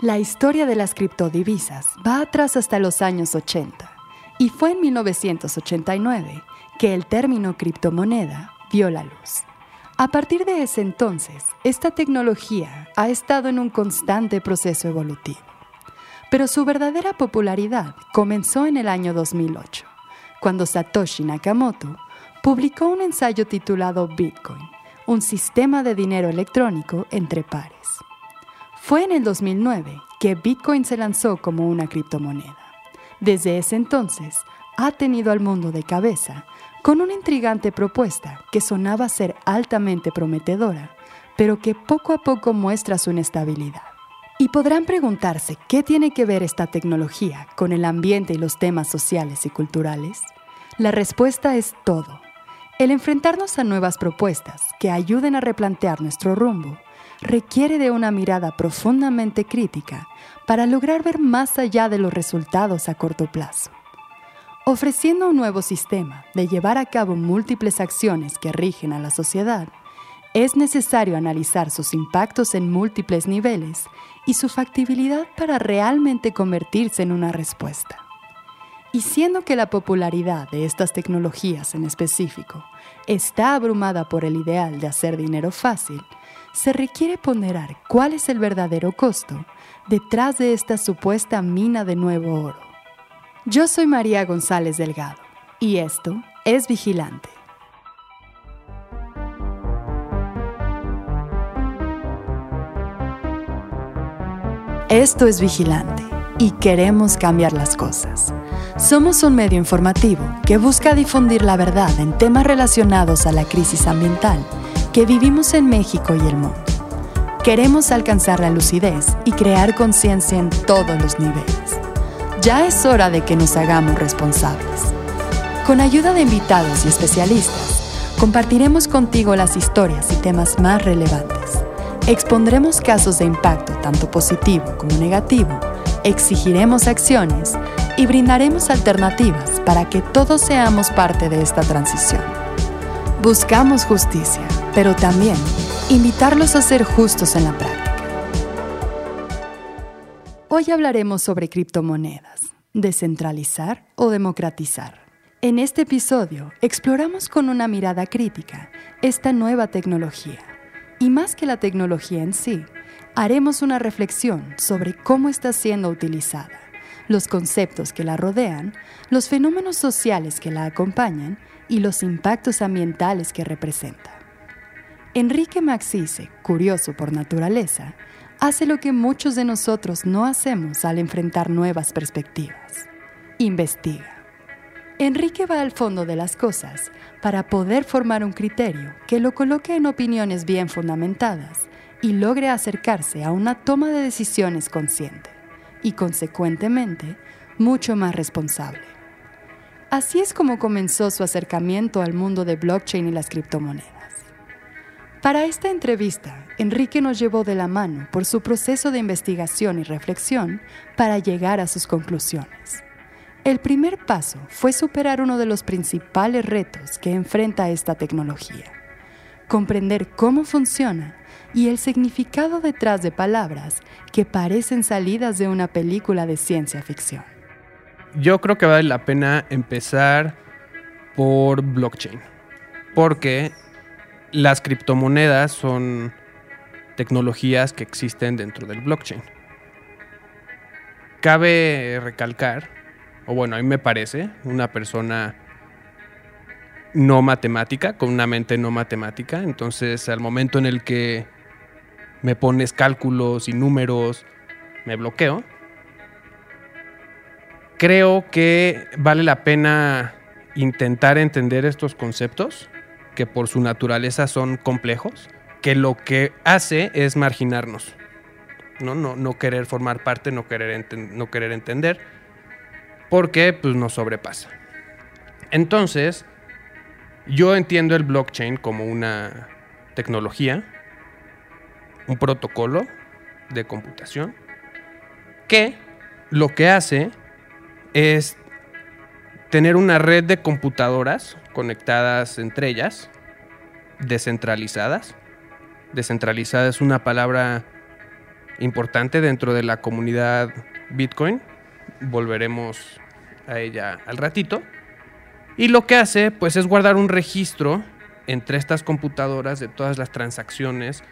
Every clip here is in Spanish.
La historia de las criptodivisas va atrás hasta los años 80 y fue en 1989 que el término criptomoneda vio la luz. A partir de ese entonces, esta tecnología ha estado en un constante proceso evolutivo. Pero su verdadera popularidad comenzó en el año 2008, cuando Satoshi Nakamoto publicó un ensayo titulado Bitcoin, un sistema de dinero electrónico entre pares. Fue en el 2009 que Bitcoin se lanzó como una criptomoneda. Desde ese entonces, ha tenido al mundo de cabeza con una intrigante propuesta que sonaba ser altamente prometedora, pero que poco a poco muestra su inestabilidad. Y podrán preguntarse qué tiene que ver esta tecnología con el ambiente y los temas sociales y culturales. La respuesta es todo. El enfrentarnos a nuevas propuestas que ayuden a replantear nuestro rumbo requiere de una mirada profundamente crítica para lograr ver más allá de los resultados a corto plazo ofreciendo un nuevo sistema de llevar a cabo múltiples acciones que rigen a la sociedad, es necesario analizar sus impactos en múltiples niveles y su factibilidad para realmente convertirse en una respuesta. Y siendo que la popularidad de estas tecnologías en específico está abrumada por el ideal de hacer dinero fácil, se requiere ponderar cuál es el verdadero costo detrás de esta supuesta mina de nuevo oro. Yo soy María González Delgado y esto es Vigilante. Esto es Vigilante y queremos cambiar las cosas. Somos un medio informativo que busca difundir la verdad en temas relacionados a la crisis ambiental que vivimos en México y el mundo. Queremos alcanzar la lucidez y crear conciencia en todos los niveles ya es hora de que nos hagamos responsables. Con ayuda de invitados y especialistas, compartiremos contigo las historias y temas más relevantes. Expondremos casos de impacto tanto positivo como negativo, exigiremos acciones y brindaremos alternativas para que todos seamos parte de esta transición. Buscamos justicia, pero también invitarlos a ser justos en la práctica. Hoy hablaremos sobre criptomonedas, descentralizar o democratizar. En este episodio exploramos con una mirada crítica esta nueva tecnología. Y más que la tecnología en sí, haremos una reflexión sobre cómo está siendo utilizada, los conceptos que la rodean, los fenómenos sociales que la acompañan y los impactos ambientales que representa. Enrique Maxice, curioso por naturaleza, hace lo que muchos de nosotros no hacemos al enfrentar nuevas perspectivas. Investiga. Enrique va al fondo de las cosas para poder formar un criterio que lo coloque en opiniones bien fundamentadas y logre acercarse a una toma de decisiones consciente y, consecuentemente, mucho más responsable. Así es como comenzó su acercamiento al mundo de blockchain y las criptomonedas. Para esta entrevista, Enrique nos llevó de la mano por su proceso de investigación y reflexión para llegar a sus conclusiones. El primer paso fue superar uno de los principales retos que enfrenta esta tecnología, comprender cómo funciona y el significado detrás de palabras que parecen salidas de una película de ciencia ficción. Yo creo que vale la pena empezar por blockchain, porque las criptomonedas son tecnologías que existen dentro del blockchain. Cabe recalcar, o bueno, a mí me parece, una persona no matemática, con una mente no matemática, entonces al momento en el que me pones cálculos y números, me bloqueo. Creo que vale la pena intentar entender estos conceptos que por su naturaleza son complejos, que lo que hace es marginarnos. No, no, no querer formar parte, no querer, no querer entender, porque pues, nos sobrepasa. Entonces, yo entiendo el blockchain como una tecnología, un protocolo de computación, que lo que hace es tener una red de computadoras conectadas entre ellas, descentralizadas. Descentralizada es una palabra importante dentro de la comunidad Bitcoin. Volveremos a ella al ratito. Y lo que hace, pues, es guardar un registro entre estas computadoras de todas las transacciones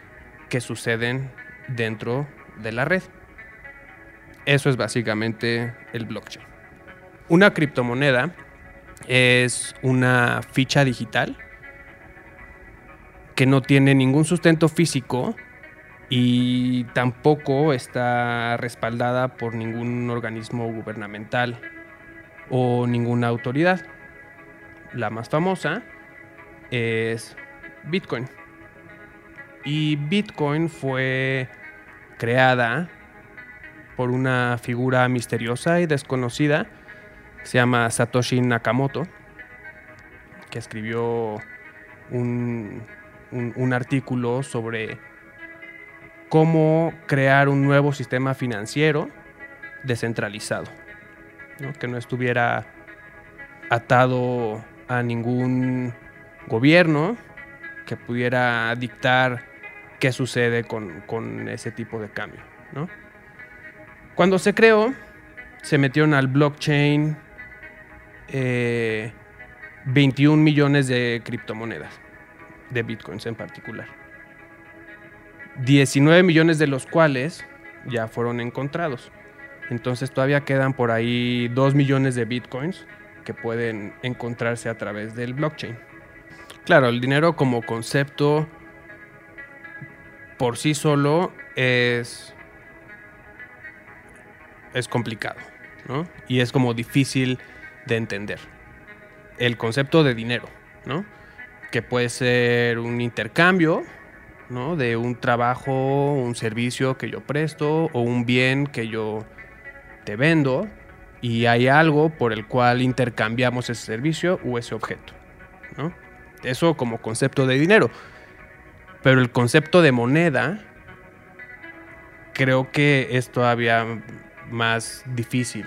que suceden dentro de la red. Eso es básicamente el blockchain. Una criptomoneda es una ficha digital que no tiene ningún sustento físico y tampoco está respaldada por ningún organismo gubernamental o ninguna autoridad. La más famosa es Bitcoin. Y Bitcoin fue creada por una figura misteriosa y desconocida se llama Satoshi Nakamoto, que escribió un, artículo sobre cómo crear un nuevo sistema financiero descentralizado, que no estuviera atado a ningún gobierno que pudiera dictar qué sucede con, ese tipo de cambio. Cuando se creó, se metieron al blockchain 21 eh, millones de criptomonedas, de bitcoins en particular. 19 millones de los cuales ya fueron encontrados. Entonces todavía quedan por ahí 2 millones de bitcoins que pueden encontrarse a través del blockchain. Claro, el dinero como concepto por sí solo es, es complicado, ¿no? Y es como difícil de entender. El concepto de dinero, ¿no? Que puede ser un intercambio, ¿no? De un trabajo, un servicio que yo presto o un bien que yo te vendo y hay algo por el cual intercambiamos ese servicio o ese objeto, ¿no? Eso como concepto de dinero. Pero el concepto de moneda creo que es todavía más difícil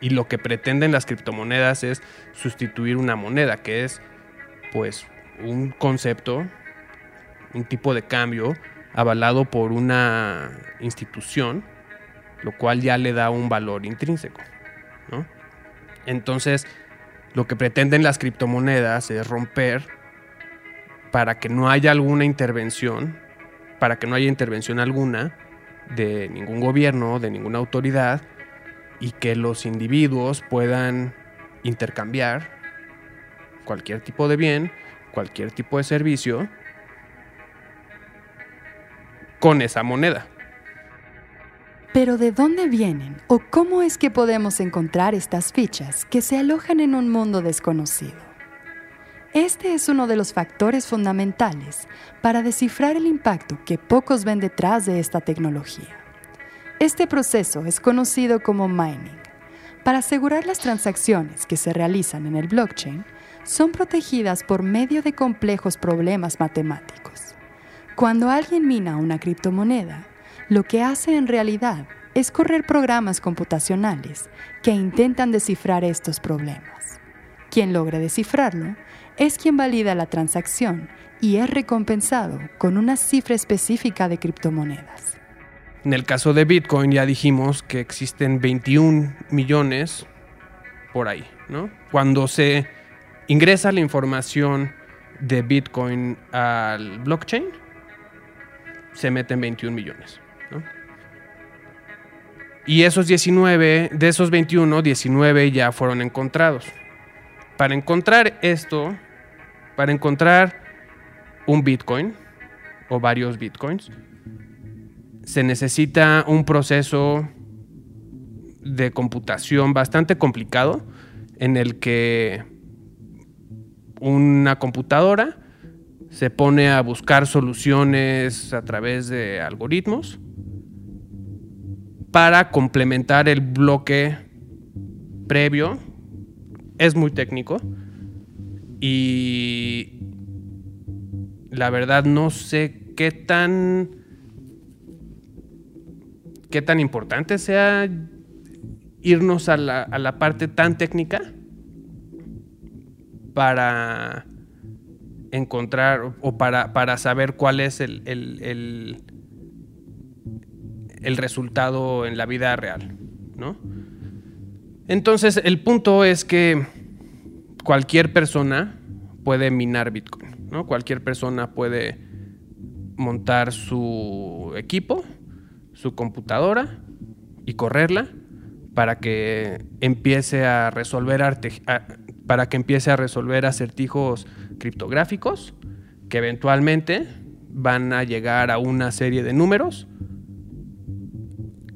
y lo que pretenden las criptomonedas es sustituir una moneda, que es pues un concepto, un tipo de cambio avalado por una institución, lo cual ya le da un valor intrínseco. Entonces, lo que pretenden las criptomonedas es romper para que no haya alguna intervención, para que no haya intervención alguna de ningún gobierno, de ninguna autoridad, y que los individuos puedan intercambiar cualquier tipo de bien, cualquier tipo de servicio con esa moneda. Pero ¿de dónde vienen o cómo es que podemos encontrar estas fichas que se alojan en un mundo desconocido? Este es uno de los factores fundamentales para descifrar el impacto que pocos ven detrás de esta tecnología. Este proceso es conocido como mining. Para asegurar las transacciones que se realizan en el blockchain, son protegidas por medio de complejos problemas matemáticos. Cuando alguien mina una criptomoneda, lo que hace en realidad es correr programas computacionales que intentan descifrar estos problemas. Quien logre descifrarlo es quien valida la transacción y es recompensado con una cifra específica de criptomonedas. En el caso de Bitcoin ya dijimos que existen 21 millones por ahí, ¿no? Cuando se ingresa la información de Bitcoin al blockchain, se meten 21 millones, ¿no? Y esos 19, de esos 21, 19 ya fueron encontrados. Para encontrar esto, para encontrar un Bitcoin o varios Bitcoins, se necesita un proceso de computación bastante complicado en el que una computadora se pone a buscar soluciones a través de algoritmos para complementar el bloque previo. Es muy técnico y la verdad no sé qué tan qué tan importante sea irnos a la, parte tan técnica para encontrar o para, para saber cuál es el, el resultado en la vida real, ¿no? Entonces, el punto es que cualquier persona puede minar Bitcoin, ¿no? Cualquier persona puede montar su equipo, su computadora y correrla para que empiece a resolver para que empiece a resolver acertijos criptográficos que eventualmente van a llegar a una serie de números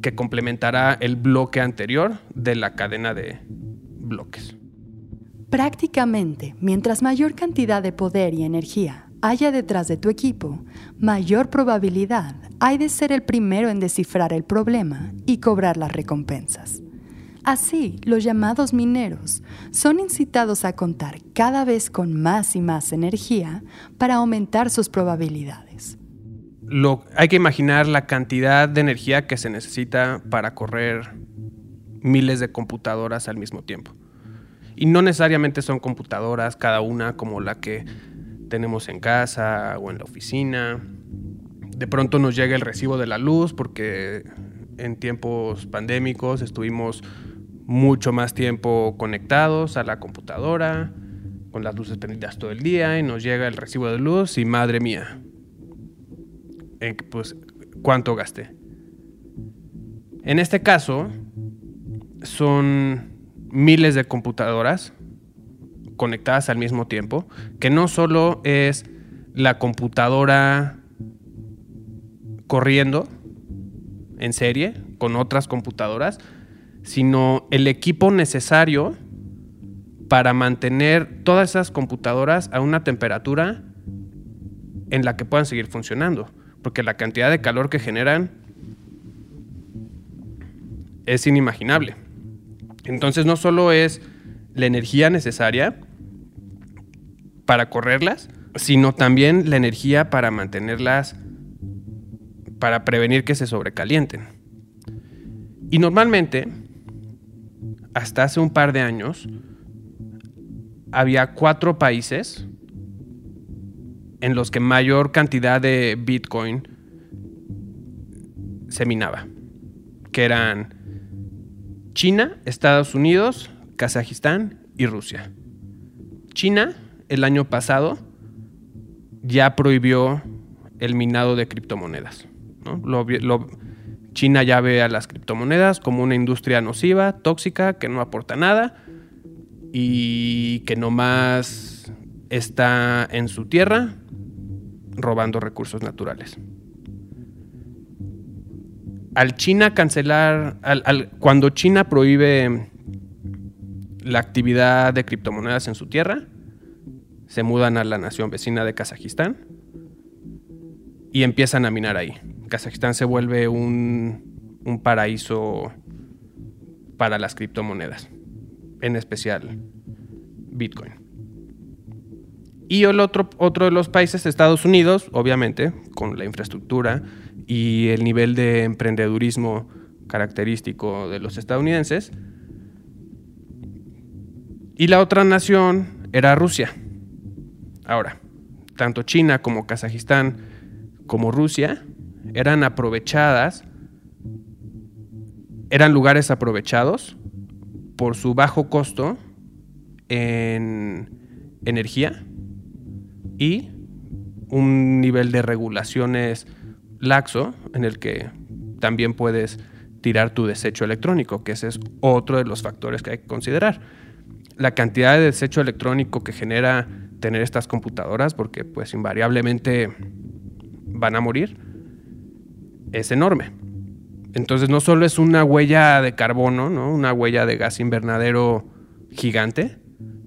que complementará el bloque anterior de la cadena de bloques. Prácticamente, mientras mayor cantidad de poder y energía haya detrás de tu equipo, mayor probabilidad hay de ser el primero en descifrar el problema y cobrar las recompensas. Así, los llamados mineros son incitados a contar cada vez con más y más energía para aumentar sus probabilidades. hay que imaginar la cantidad de energía que se necesita para correr miles de computadoras al mismo tiempo. Y no necesariamente son computadoras cada una como la que tenemos en casa o en la oficina. De pronto nos llega el recibo de la luz porque en tiempos pandémicos estuvimos mucho más tiempo conectados a la computadora, con las luces prendidas todo el día y nos llega el recibo de luz y madre mía, pues, ¿cuánto gasté? En este caso, son miles de computadoras conectadas al mismo tiempo, que no solo es la computadora corriendo en serie con otras computadoras, sino el equipo necesario para mantener todas esas computadoras a una temperatura en la que puedan seguir funcionando, porque la cantidad de calor que generan es inimaginable. Entonces no solo es la energía necesaria para correrlas, sino también la energía para mantenerlas, para prevenir que se sobrecalienten. Y normalmente hasta hace un par de años, había cuatro países en los que mayor cantidad de Bitcoin se minaba, que eran China, Estados Unidos, Kazajistán y Rusia. China, el año pasado, ya prohibió el minado de criptomonedas. China ya ve a las criptomonedas como una industria nociva, tóxica, que no aporta nada y que nomás está en su tierra robando recursos naturales. Al China cancelar, cuando China prohíbe la actividad de criptomonedas en su tierra, se mudan a la nación vecina de Kazajistán y empiezan a minar ahí. Kazajistán se vuelve un, paraíso para las criptomonedas, en especial Bitcoin. Y el otro, otro de los países, Estados Unidos, obviamente, con la infraestructura y el nivel de emprendedurismo característico de los estadounidenses. Y la otra nación era Rusia. Ahora, tanto China como Kazajistán como Rusia eran aprovechadas, eran lugares aprovechados por su bajo costo en energía y un nivel de regulaciones laxo en el que también puedes tirar tu desecho electrónico, que ese es otro de los factores que hay que considerar. La cantidad de desecho electrónico que genera tener estas computadoras, porque pues invariablemente van a morir, es enorme. Entonces no solo es una huella de carbono, ¿no? una huella de gas invernadero gigante,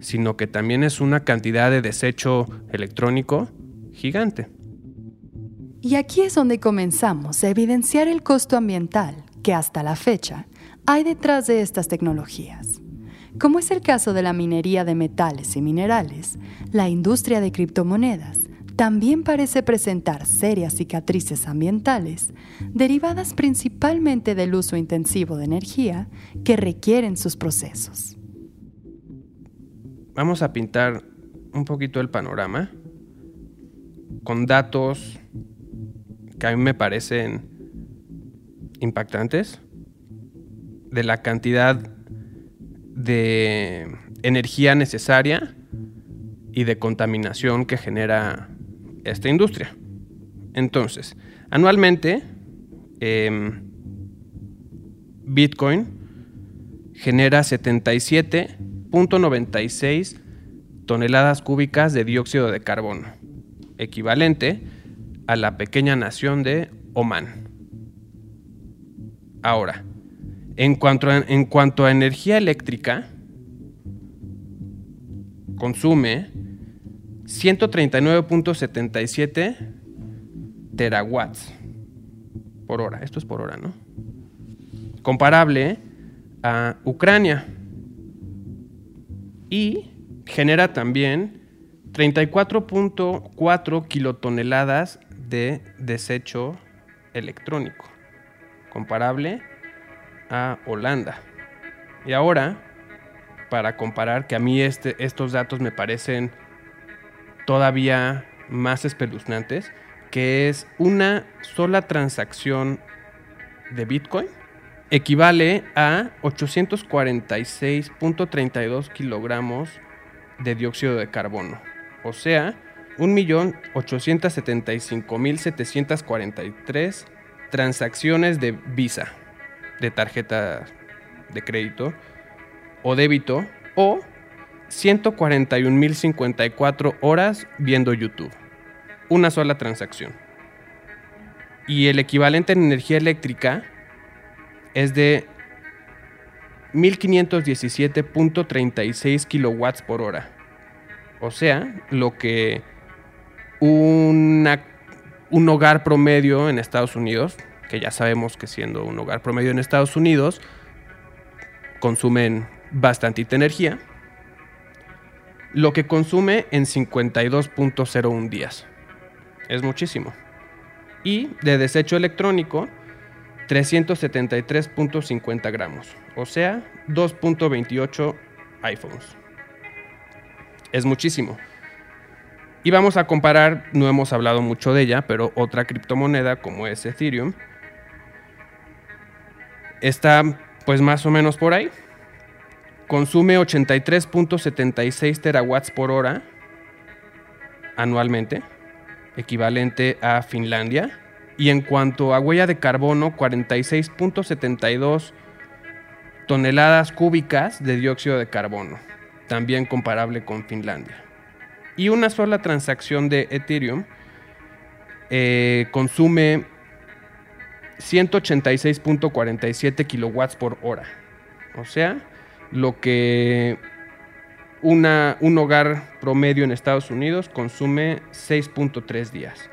sino que también es una cantidad de desecho electrónico gigante. Y aquí es donde comenzamos a evidenciar el costo ambiental que hasta la fecha hay detrás de estas tecnologías. Como es el caso de la minería de metales y minerales, la industria de criptomonedas también parece presentar serias cicatrices ambientales derivadas principalmente del uso intensivo de energía que requieren sus procesos. Vamos a pintar un poquito el panorama con datos que a mí me parecen impactantes de la cantidad de energía necesaria y de contaminación que genera esta industria. Entonces, anualmente, em, Bitcoin genera 77.96 toneladas cúbicas de dióxido de carbono, equivalente a la pequeña nación de Oman. Ahora, en cuanto a, energía eléctrica, consume 139.77 terawatts por hora. Esto es por hora, ¿no? Comparable a Ucrania. Y genera también 34.4 kilotoneladas de desecho electrónico, comparable a Holanda. Y ahora, para comparar, que a mí este, estos datos me parecen todavía más espeluznantes, que es una sola transacción de Bitcoin equivale a 846.32 kilogramos de dióxido de carbono. O sea, 1.875.743 transacciones de Visa, de tarjeta de crédito o débito, o 141.054 horas viendo YouTube. Una sola transacción. Y el equivalente en energía eléctrica es de 1517.36 kilowatts por hora. O sea, lo que una, un hogar promedio en Estados Unidos, que ya sabemos que siendo un hogar promedio en Estados Unidos, consumen bastantita energía, lo que consume en 52.01 días. Es muchísimo. Y de desecho electrónico, 373.50 gramos, o sea, 2.28 iPhones. Es muchísimo. Y vamos a comparar, no hemos hablado mucho de ella, pero otra criptomoneda como es Ethereum está pues más o menos por ahí. Consume 83.76 terawatts por hora anualmente, equivalente a Finlandia y en cuanto a huella de carbono, 46.72 toneladas cúbicas de dióxido de carbono, también comparable con Finlandia. Y una sola transacción de Ethereum eh, consume 186.47 kilowatts por hora. O sea, lo que una, un hogar promedio en Estados Unidos consume 6.3 días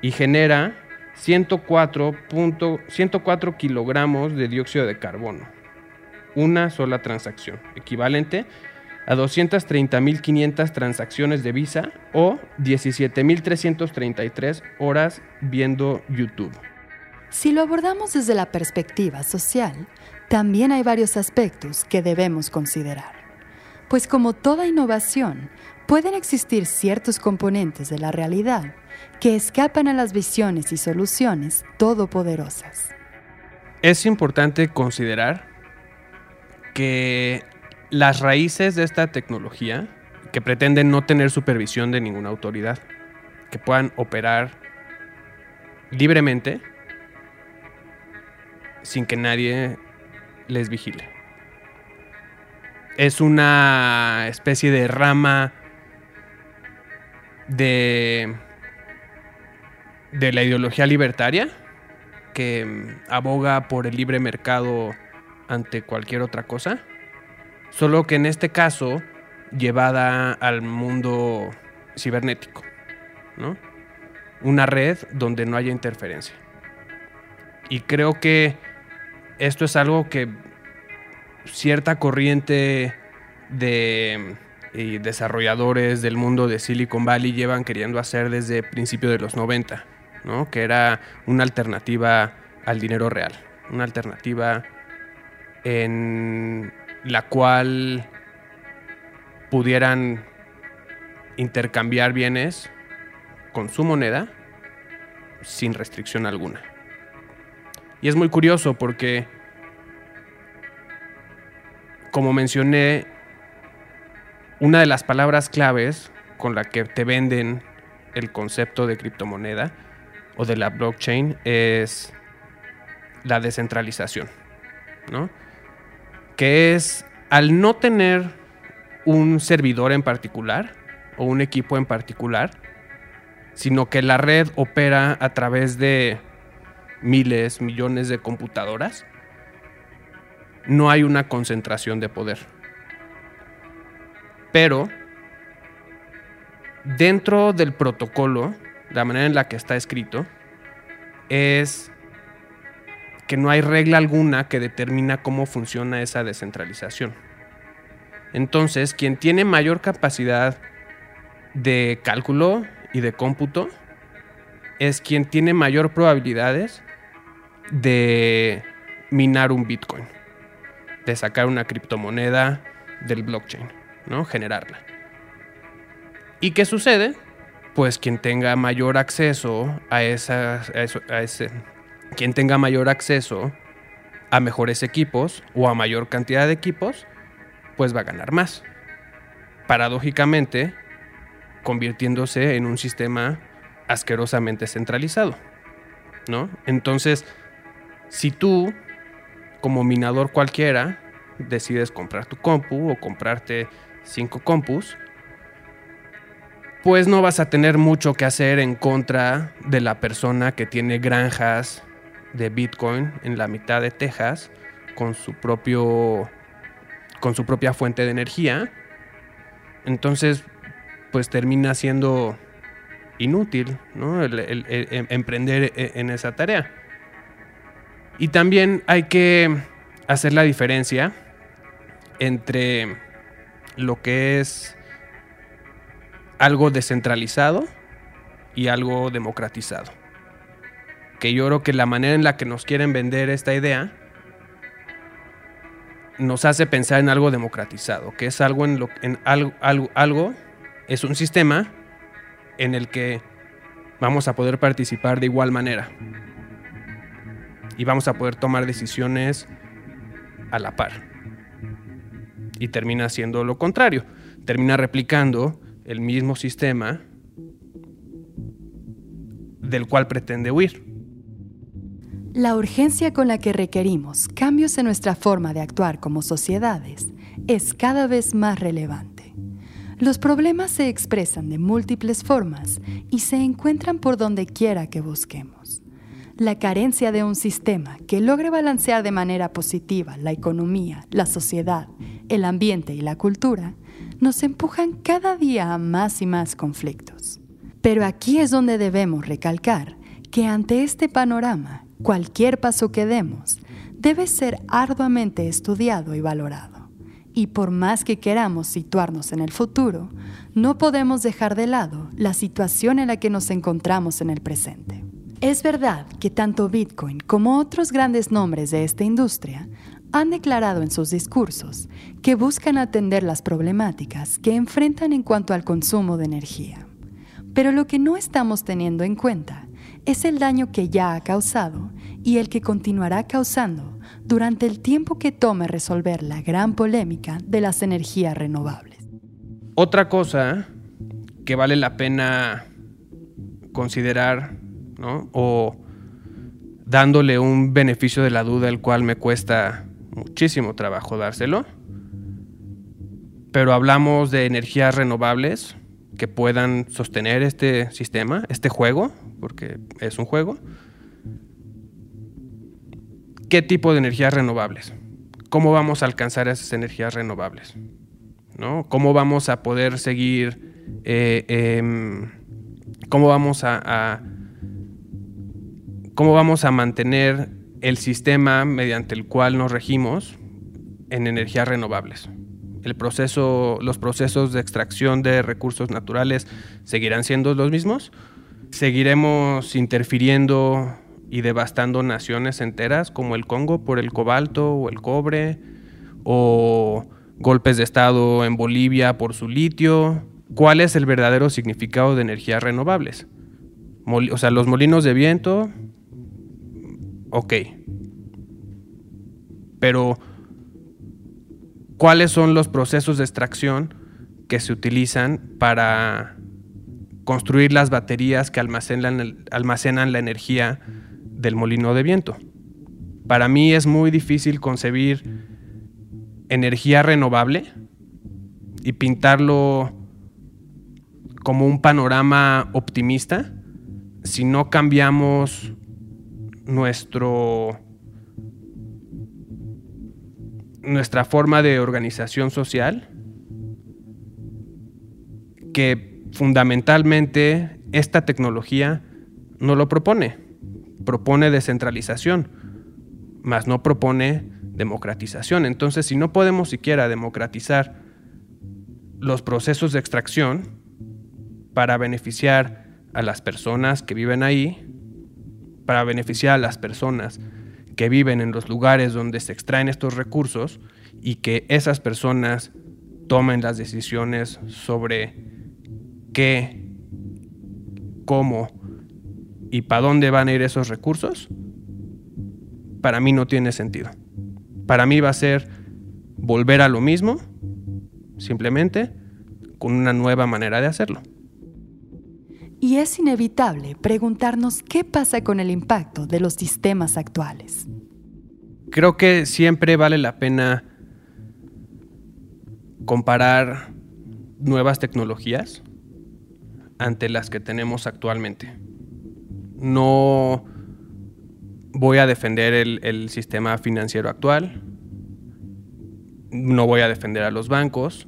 y genera 104, 104 kilogramos de dióxido de carbono. Una sola transacción, equivalente a 230.500 transacciones de Visa o 17.333 horas viendo YouTube. Si lo abordamos desde la perspectiva social, también hay varios aspectos que debemos considerar. Pues como toda innovación, pueden existir ciertos componentes de la realidad que escapan a las visiones y soluciones todopoderosas. Es importante considerar que las raíces de esta tecnología, que pretenden no tener supervisión de ninguna autoridad, que puedan operar libremente sin que nadie les vigile. Es una especie de rama de de la ideología libertaria, que mm, aboga por el libre mercado ante cualquier otra cosa, solo que en este caso llevada al mundo cibernético, ¿no? Una red donde no haya interferencia. Y creo que esto es algo que cierta corriente de desarrolladores del mundo de Silicon Valley llevan queriendo hacer desde principios de los 90 que era una alternativa al dinero real, una alternativa en la cual pudieran intercambiar bienes con su moneda sin restricción alguna. Y es muy curioso porque, como mencioné, una de las palabras claves con la que te venden el concepto de criptomoneda o de la blockchain es la descentralización, ¿no? Que es al no tener un servidor en particular o un equipo en particular, sino que la red opera a través de miles, millones de computadoras, no hay una concentración de poder. Pero dentro del protocolo, la manera en la que está escrito, es que no hay regla alguna que determina cómo funciona esa descentralización. Entonces, quien tiene mayor capacidad de cálculo y de cómputo es quien tiene mayor probabilidades de minar un Bitcoin, de sacar una criptomoneda del blockchain, ¿no? Generarla. ¿Y qué sucede? Pues quien tenga mayor acceso a, esa, a ese, quien tenga mayor acceso a mejores equipos o a mayor cantidad de equipos, pues va a ganar más. Paradójicamente, convirtiéndose en un sistema asquerosamente centralizado, ¿no? Entonces, si tú, como minador cualquiera, decides comprar tu compu o comprarte cinco compus, pues no vas a tener mucho que hacer en contra de la persona que tiene granjas de Bitcoin en la mitad de Texas con su propio con su propia fuente de energía. Entonces, pues termina siendo inútil, ¿no? Em, emprender e, en esa tarea. Y también hay que hacer la diferencia entre lo que es algo descentralizado y algo democratizado. Que yo creo que la manera en la que nos quieren vender esta idea nos hace pensar en algo democratizado, que es algo en lo en algo, algo, algo es un sistema en el que vamos a poder participar de igual manera y vamos a poder tomar decisiones a la par. Y termina siendo lo contrario, termina replicando el mismo sistema del cual pretende huir. La urgencia con la que requerimos cambios en nuestra forma de actuar como sociedades es cada vez más relevante. Los problemas se expresan de múltiples formas y se encuentran por donde quiera que busquemos. La carencia de un sistema que logre balancear de manera positiva la economía, la sociedad, el ambiente y la cultura nos empujan cada día a más y más conflictos. Pero aquí es donde debemos recalcar que ante este panorama, cualquier paso que demos debe ser arduamente estudiado y valorado. Y por más que queramos situarnos en el futuro, no podemos dejar de lado la situación en la que nos encontramos en el presente. Es verdad que tanto Bitcoin como otros grandes nombres de esta industria han declarado en sus discursos que buscan atender las problemáticas que enfrentan en cuanto al consumo de energía. Pero lo que no estamos teniendo en cuenta es el daño que ya ha causado y el que continuará causando durante el tiempo que tome resolver la gran polémica de las energías renovables. Otra cosa que vale la pena considerar, O dándole un beneficio de la duda, el cual me cuesta muchísimo trabajo dárselo. Pero hablamos de energías renovables que puedan sostener este sistema, este juego, porque es un juego. ¿Qué tipo de energías renovables? ¿Cómo vamos a alcanzar esas energías renovables? ¿No? ¿Cómo vamos a poder seguir? Eh, em, ¿Cómo vamos a, cómo vamos a mantener el sistema mediante el cual nos regimos en energías renovables. El proceso, los procesos de extracción de recursos naturales seguirán siendo los mismos. Seguiremos interfiriendo y devastando naciones enteras como el Congo por el cobalto o el cobre, o golpes de Estado en Bolivia por su litio. ¿Cuál es el verdadero significado de energías renovables? o sea, los molinos de viento ok, Pero, ¿cuáles son los procesos de extracción que se utilizan para construir las baterías que almacenan, la energía del molino de viento? Para mí es muy difícil concebir energía renovable y pintarlo como un panorama optimista si no cambiamos nuestro nuestra forma de organización social que fundamentalmente esta tecnología no lo propone. Propone descentralización, mas no propone democratización. Entonces, si no podemos siquiera democratizar los procesos de extracción para beneficiar a las personas que viven ahí, para beneficiar a las personas que viven en los lugares donde se extraen estos recursos y que esas personas tomen las decisiones sobre qué, cómo y para dónde van a ir esos recursos, para mí no tiene sentido. Para mí va a ser volver a lo mismo, simplemente con una nueva manera de hacerlo. Y es inevitable preguntarnos qué pasa con el impacto de los sistemas actuales. Creo que siempre vale la pena comparar nuevas tecnologías ante las que tenemos actualmente. No voy a defender el, sistema financiero actual, no voy a defender a los bancos,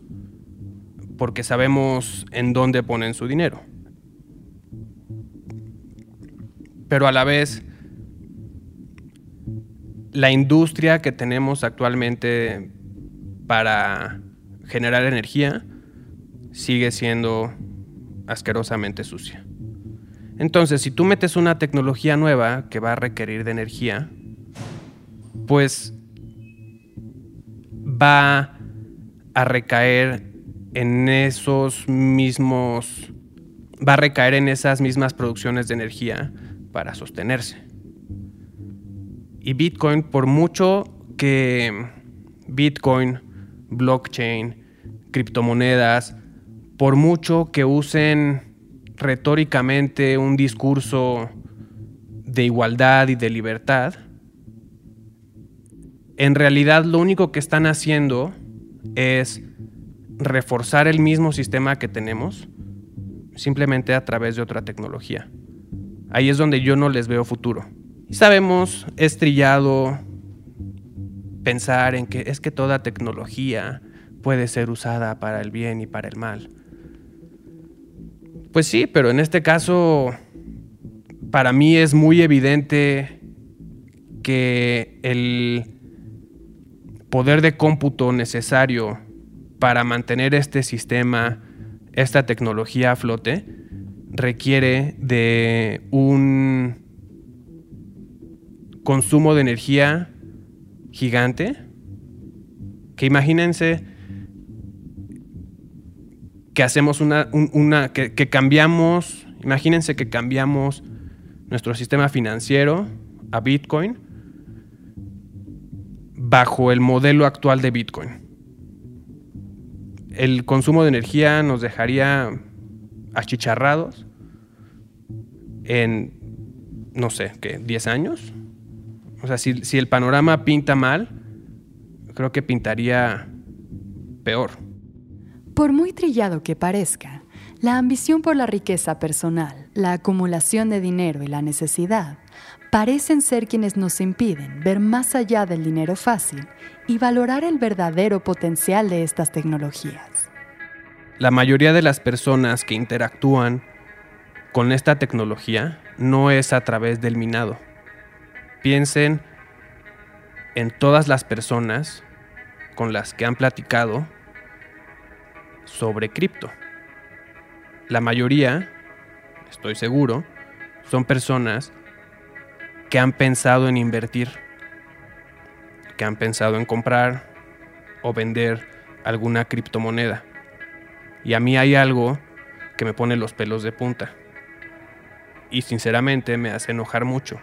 porque sabemos en dónde ponen su dinero. Pero a la vez la industria que tenemos actualmente para generar energía sigue siendo asquerosamente sucia. Entonces, si tú metes una tecnología nueva que va a requerir de energía, pues va a recaer en esos mismos, va a recaer en esas mismas producciones de energía para sostenerse. Y Bitcoin, por mucho que Bitcoin, blockchain, criptomonedas, por mucho que usen retóricamente un discurso de igualdad y de libertad, en realidad lo único que están haciendo es reforzar el mismo sistema que tenemos, simplemente a través de otra tecnología. Ahí es donde yo no les veo futuro. Y sabemos, es trillado pensar en que es que toda tecnología puede ser usada para el bien y para el mal. Pues sí, pero en este caso, para mí es muy evidente que el poder de cómputo necesario para mantener este sistema, esta tecnología a flote, requiere de un consumo de energía gigante, que imagínense que hacemos una, que, cambiamos, imagínense que cambiamos nuestro sistema financiero a Bitcoin bajo el modelo actual de Bitcoin. El consumo de energía nos dejaría achicharrados en, no sé, ¿qué? ¿10 años? O sea, si, si el panorama pinta mal, creo que pintaría peor. Por muy trillado que parezca, la ambición por la riqueza personal, la acumulación de dinero y la necesidad parecen ser quienes nos impiden ver más allá del dinero fácil y valorar el verdadero potencial de estas tecnologías. La mayoría de las personas que interactúan con esta tecnología no es a través del minado. Piensen en todas las personas con las que han platicado sobre cripto. La mayoría, estoy seguro, son personas que han pensado en invertir, que han pensado en comprar o vender alguna criptomoneda. Y a mí hay algo que me pone los pelos de punta. Y sinceramente me hace enojar mucho.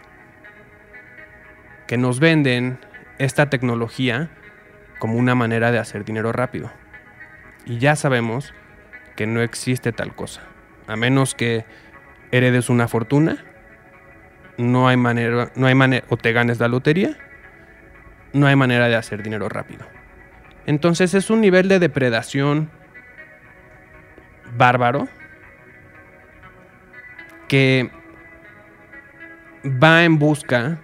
Que nos venden esta tecnología como una manera de hacer dinero rápido. Y ya sabemos que no existe tal cosa. A menos que heredes una fortuna, no hay manera, no hay manera, o te ganes la lotería, no hay manera de hacer dinero rápido. Entonces es un nivel de depredación bárbaro que va en busca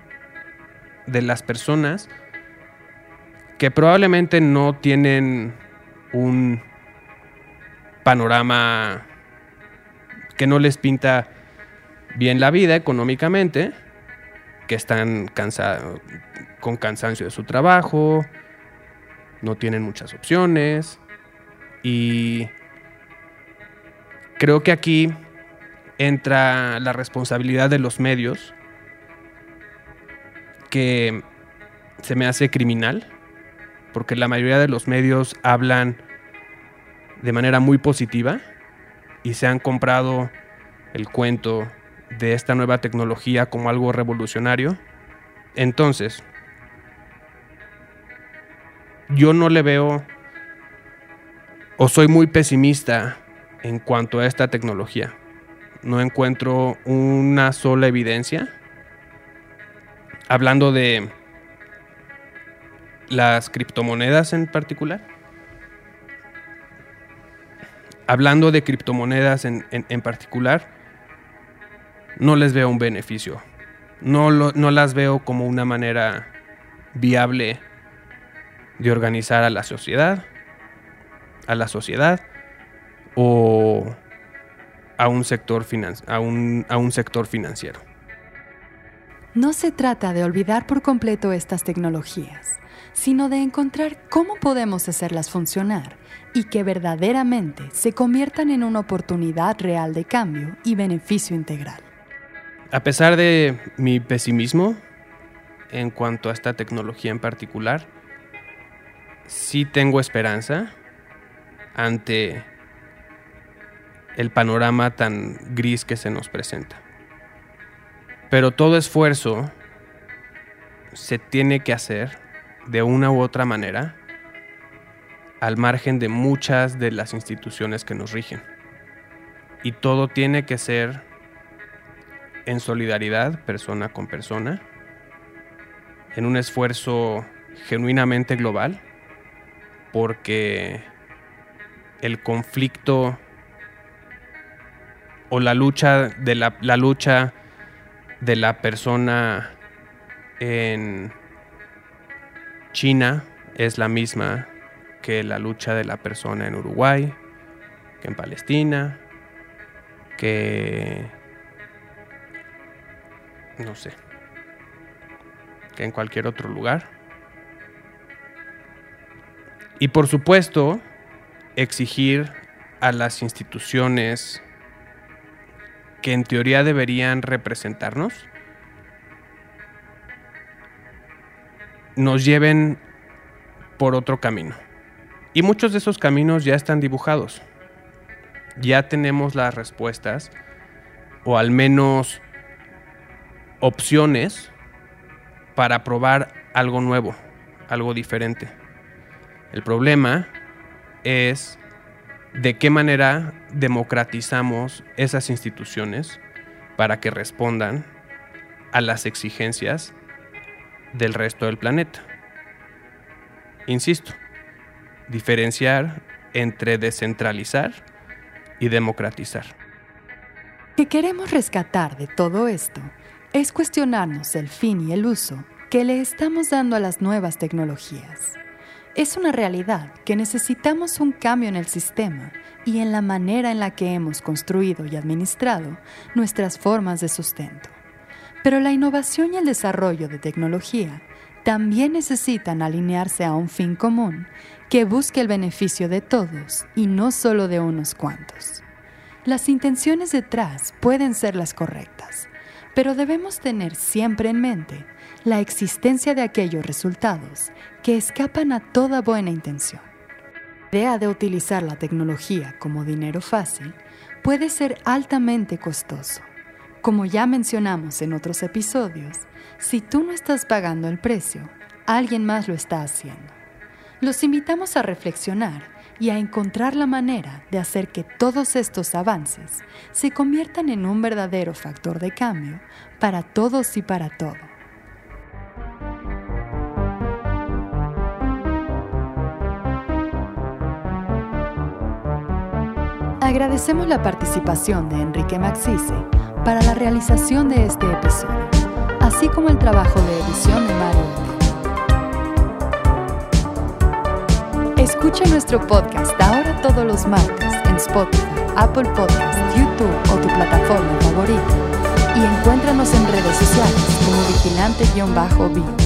de las personas que probablemente no tienen un panorama que no les pinta bien la vida económicamente, que están con cansancio de su trabajo, no tienen muchas opciones y creo que aquí entra la responsabilidad de los medios que se me hace criminal porque la mayoría de los medios hablan de manera muy positiva y se han comprado el cuento de esta nueva tecnología como algo revolucionario. Entonces, yo no le veo o soy muy pesimista en cuanto a esta tecnología. No encuentro una sola evidencia. Hablando de las criptomonedas en particular. Hablando de criptomonedas en, particular, no les veo un beneficio. No, no las veo como una manera viable de organizar a la sociedad, a la sociedad o a un sector, a un, a un sector financiero. No se trata de olvidar por completo estas tecnologías, sino de encontrar cómo podemos hacerlas funcionar y que verdaderamente se conviertan en una oportunidad real de cambio y beneficio integral. A pesar de mi pesimismo en cuanto a esta tecnología en particular, sí tengo esperanza ante el panorama tan gris que se nos presenta. Pero todo esfuerzo se tiene que hacer de una u otra manera al margen de muchas de las instituciones que nos rigen. Y todo tiene que ser en solidaridad, persona con persona, en un esfuerzo genuinamente global porque el conflicto o la lucha de la, la lucha de la persona en China es la misma que la lucha de la persona en Uruguay, que en Palestina, que no sé, que en cualquier otro lugar. Y por supuesto, exigir a las instituciones que en teoría deberían representarnos, nos lleven por otro camino. Y muchos de esos caminos ya están dibujados. Ya tenemos las respuestas, o al menos opciones, para probar algo nuevo, algo diferente. El problema es de qué manera democratizamos esas instituciones para que respondan a las exigencias del resto del planeta. Insisto, diferenciar entre descentralizar y democratizar. Que queremos rescatar de todo esto es cuestionarnos el fin y el uso que le estamos dando a las nuevas tecnologías. Es una realidad que necesitamos un cambio en el sistema y en la manera en la que hemos construido y administrado nuestras formas de sustento. Pero la innovación y el desarrollo de tecnología también necesitan alinearse a un fin común que busque el beneficio de todos y no solo de unos cuantos. Las intenciones detrás pueden ser las correctas, pero debemos tener siempre en mente la existencia de aquellos resultados que escapan a toda buena intención. La idea de utilizar la tecnología como dinero fácil puede ser altamente costoso. Como ya mencionamos en otros episodios, si tú no estás pagando el precio, alguien más lo está haciendo. Los invitamos a reflexionar y a encontrar la manera de hacer que todos estos avances se conviertan en un verdadero factor de cambio para todos y para todo. Agradecemos la participación de Enrique Maxice para la realización de este episodio, así como el trabajo de edición de Mario Escucha nuestro podcast ahora todos los martes en Spotify, Apple Podcasts, YouTube o tu plataforma favorita. Y encuéntranos en redes sociales como vigilante-bio.